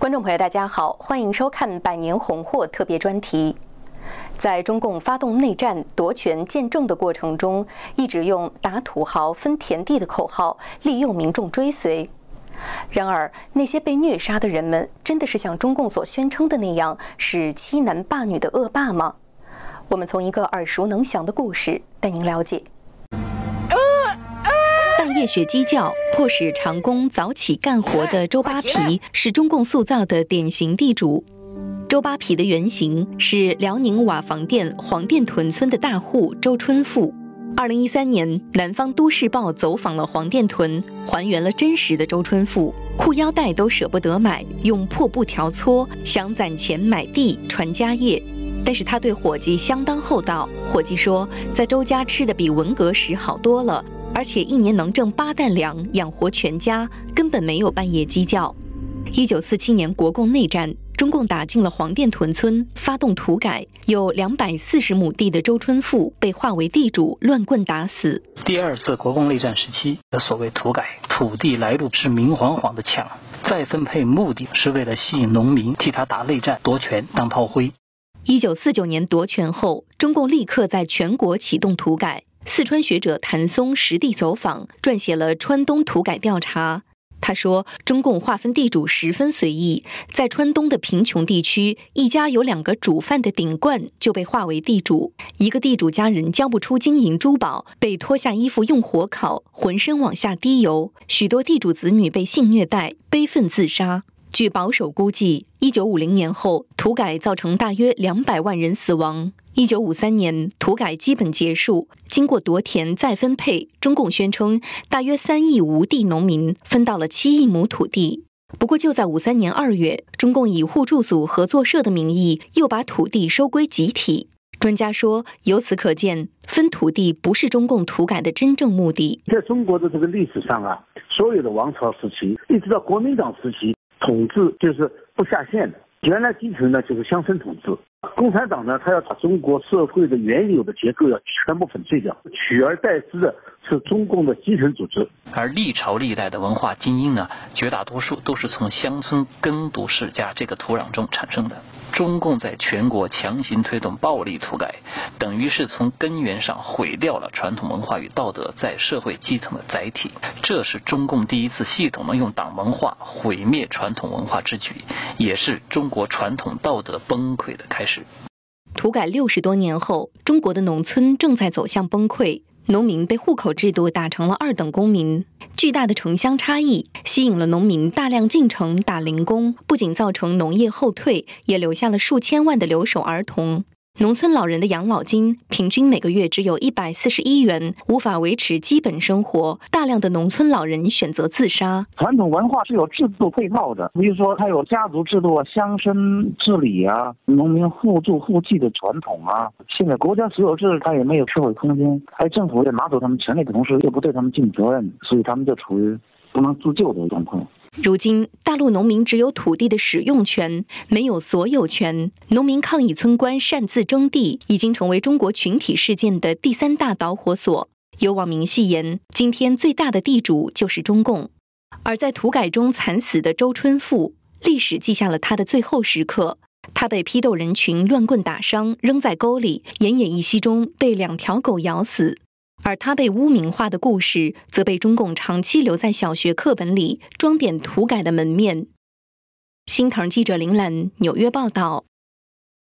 观众朋友，大家好，欢迎收看《百年红货》特别专题。在中共发动内战、夺权建政的过程中，一直用打土豪、分田地的口号利诱民众追随。然而，那些被虐杀的人们，真的是像中共所宣称的那样，是欺男霸女的恶霸吗？我们从一个耳熟能详的故事带您了解。半夜学鸡叫，迫使长工早起干活的周扒皮，是中共塑造的典型地主。周扒皮的原型是辽宁瓦房店黄店屯村的大户周春富。二零一三年，南方都市报走访了黄店屯，还原了真实的周春富，裤腰带都舍不得买，用破布条搓，想攒钱买地传家业。但是他对伙计相当厚道，伙计说，在周家吃的比文革时好多了，而且一年能挣八担粮，养活全家，根本没有半夜鸡叫。一九四七年国共内战。中共打进了黄店屯村，发动土改，有两百四十亩地的周春富被划为地主，乱棍打死。第二次国共内战时期的所谓土改，土地来路是明晃晃的抢，再分配目的是为了吸引农民替他打内战夺权当炮灰。一九四九年夺权后，中共立刻在全国启动土改。四川学者谭松实地走访，撰写了《川东土改调查》。他说：“中共划分地主十分随意，在川东的贫穷地区，一家有两个煮饭的顶冠就被划为地主。一个地主家人交不出金银珠宝，被脱下衣服用火烤，浑身往下滴油。许多地主子女被性虐待，悲愤自杀。”据保守估计，一九五零年后，土改造成大约两百万人死亡。一九五三年，土改基本结束。经过夺田再分配，中共宣称大约三亿无地农民分到了七亿亩土地。不过，就在五三年二月，中共以互助组合作社的名义又把土地收归集体。专家说，由此可见，分土地不是中共土改的真正目的。在中国的这个历史上啊，所有的王朝时期，一直到国民党时期。统治就是不下线的，原来基层呢就是乡村统治。共产党呢，他要把中国社会的原有的结构要全部粉碎掉，取而代之的是中共的基层组织。而历朝历代的文化精英呢，绝大多数都是从乡村耕读世家这个土壤中产生的。中共在全国强行推动暴力土改，等于是从根源上毁掉了传统文化与道德在社会基层的载体。这是中共第一次系统的用党文化毁灭传统文化之举，也是中国传统道德崩溃的开始。土改六十多年后，中国的农村正在走向崩溃。农民被户口制度打成了二等公民，巨大的城乡差异吸引了农民大量进城打零工，不仅造成农业后退，也留下了数千万的留守儿童。农村老人的养老金平均每个月只有一百四十一元，无法维持基本生活。大量的农村老人选择自杀。传统文化是有制度配套的，比如说它有家族制度、乡绅治理啊、农民互助互济的传统啊。现在国家所有制，它也没有社会空间，还政府在拿走他们权利的同时，又不对他们尽责任，所以他们就处于不能自救的状况。如今，大陆农民只有土地的使用权，没有所有权。农民抗议村官擅自征地，已经成为中国群体事件的第三大导火索。有网民戏言：今天最大的地主就是中共。而在土改中惨死的周春富，历史记下了他的最后时刻。他被批斗人群乱棍打伤，扔在沟里，奄奄一息中被两条狗咬死。而他被污名化的故事，则被中共长期留在小学课本里，装点涂改的门面。新唐记者林兰纽约报道。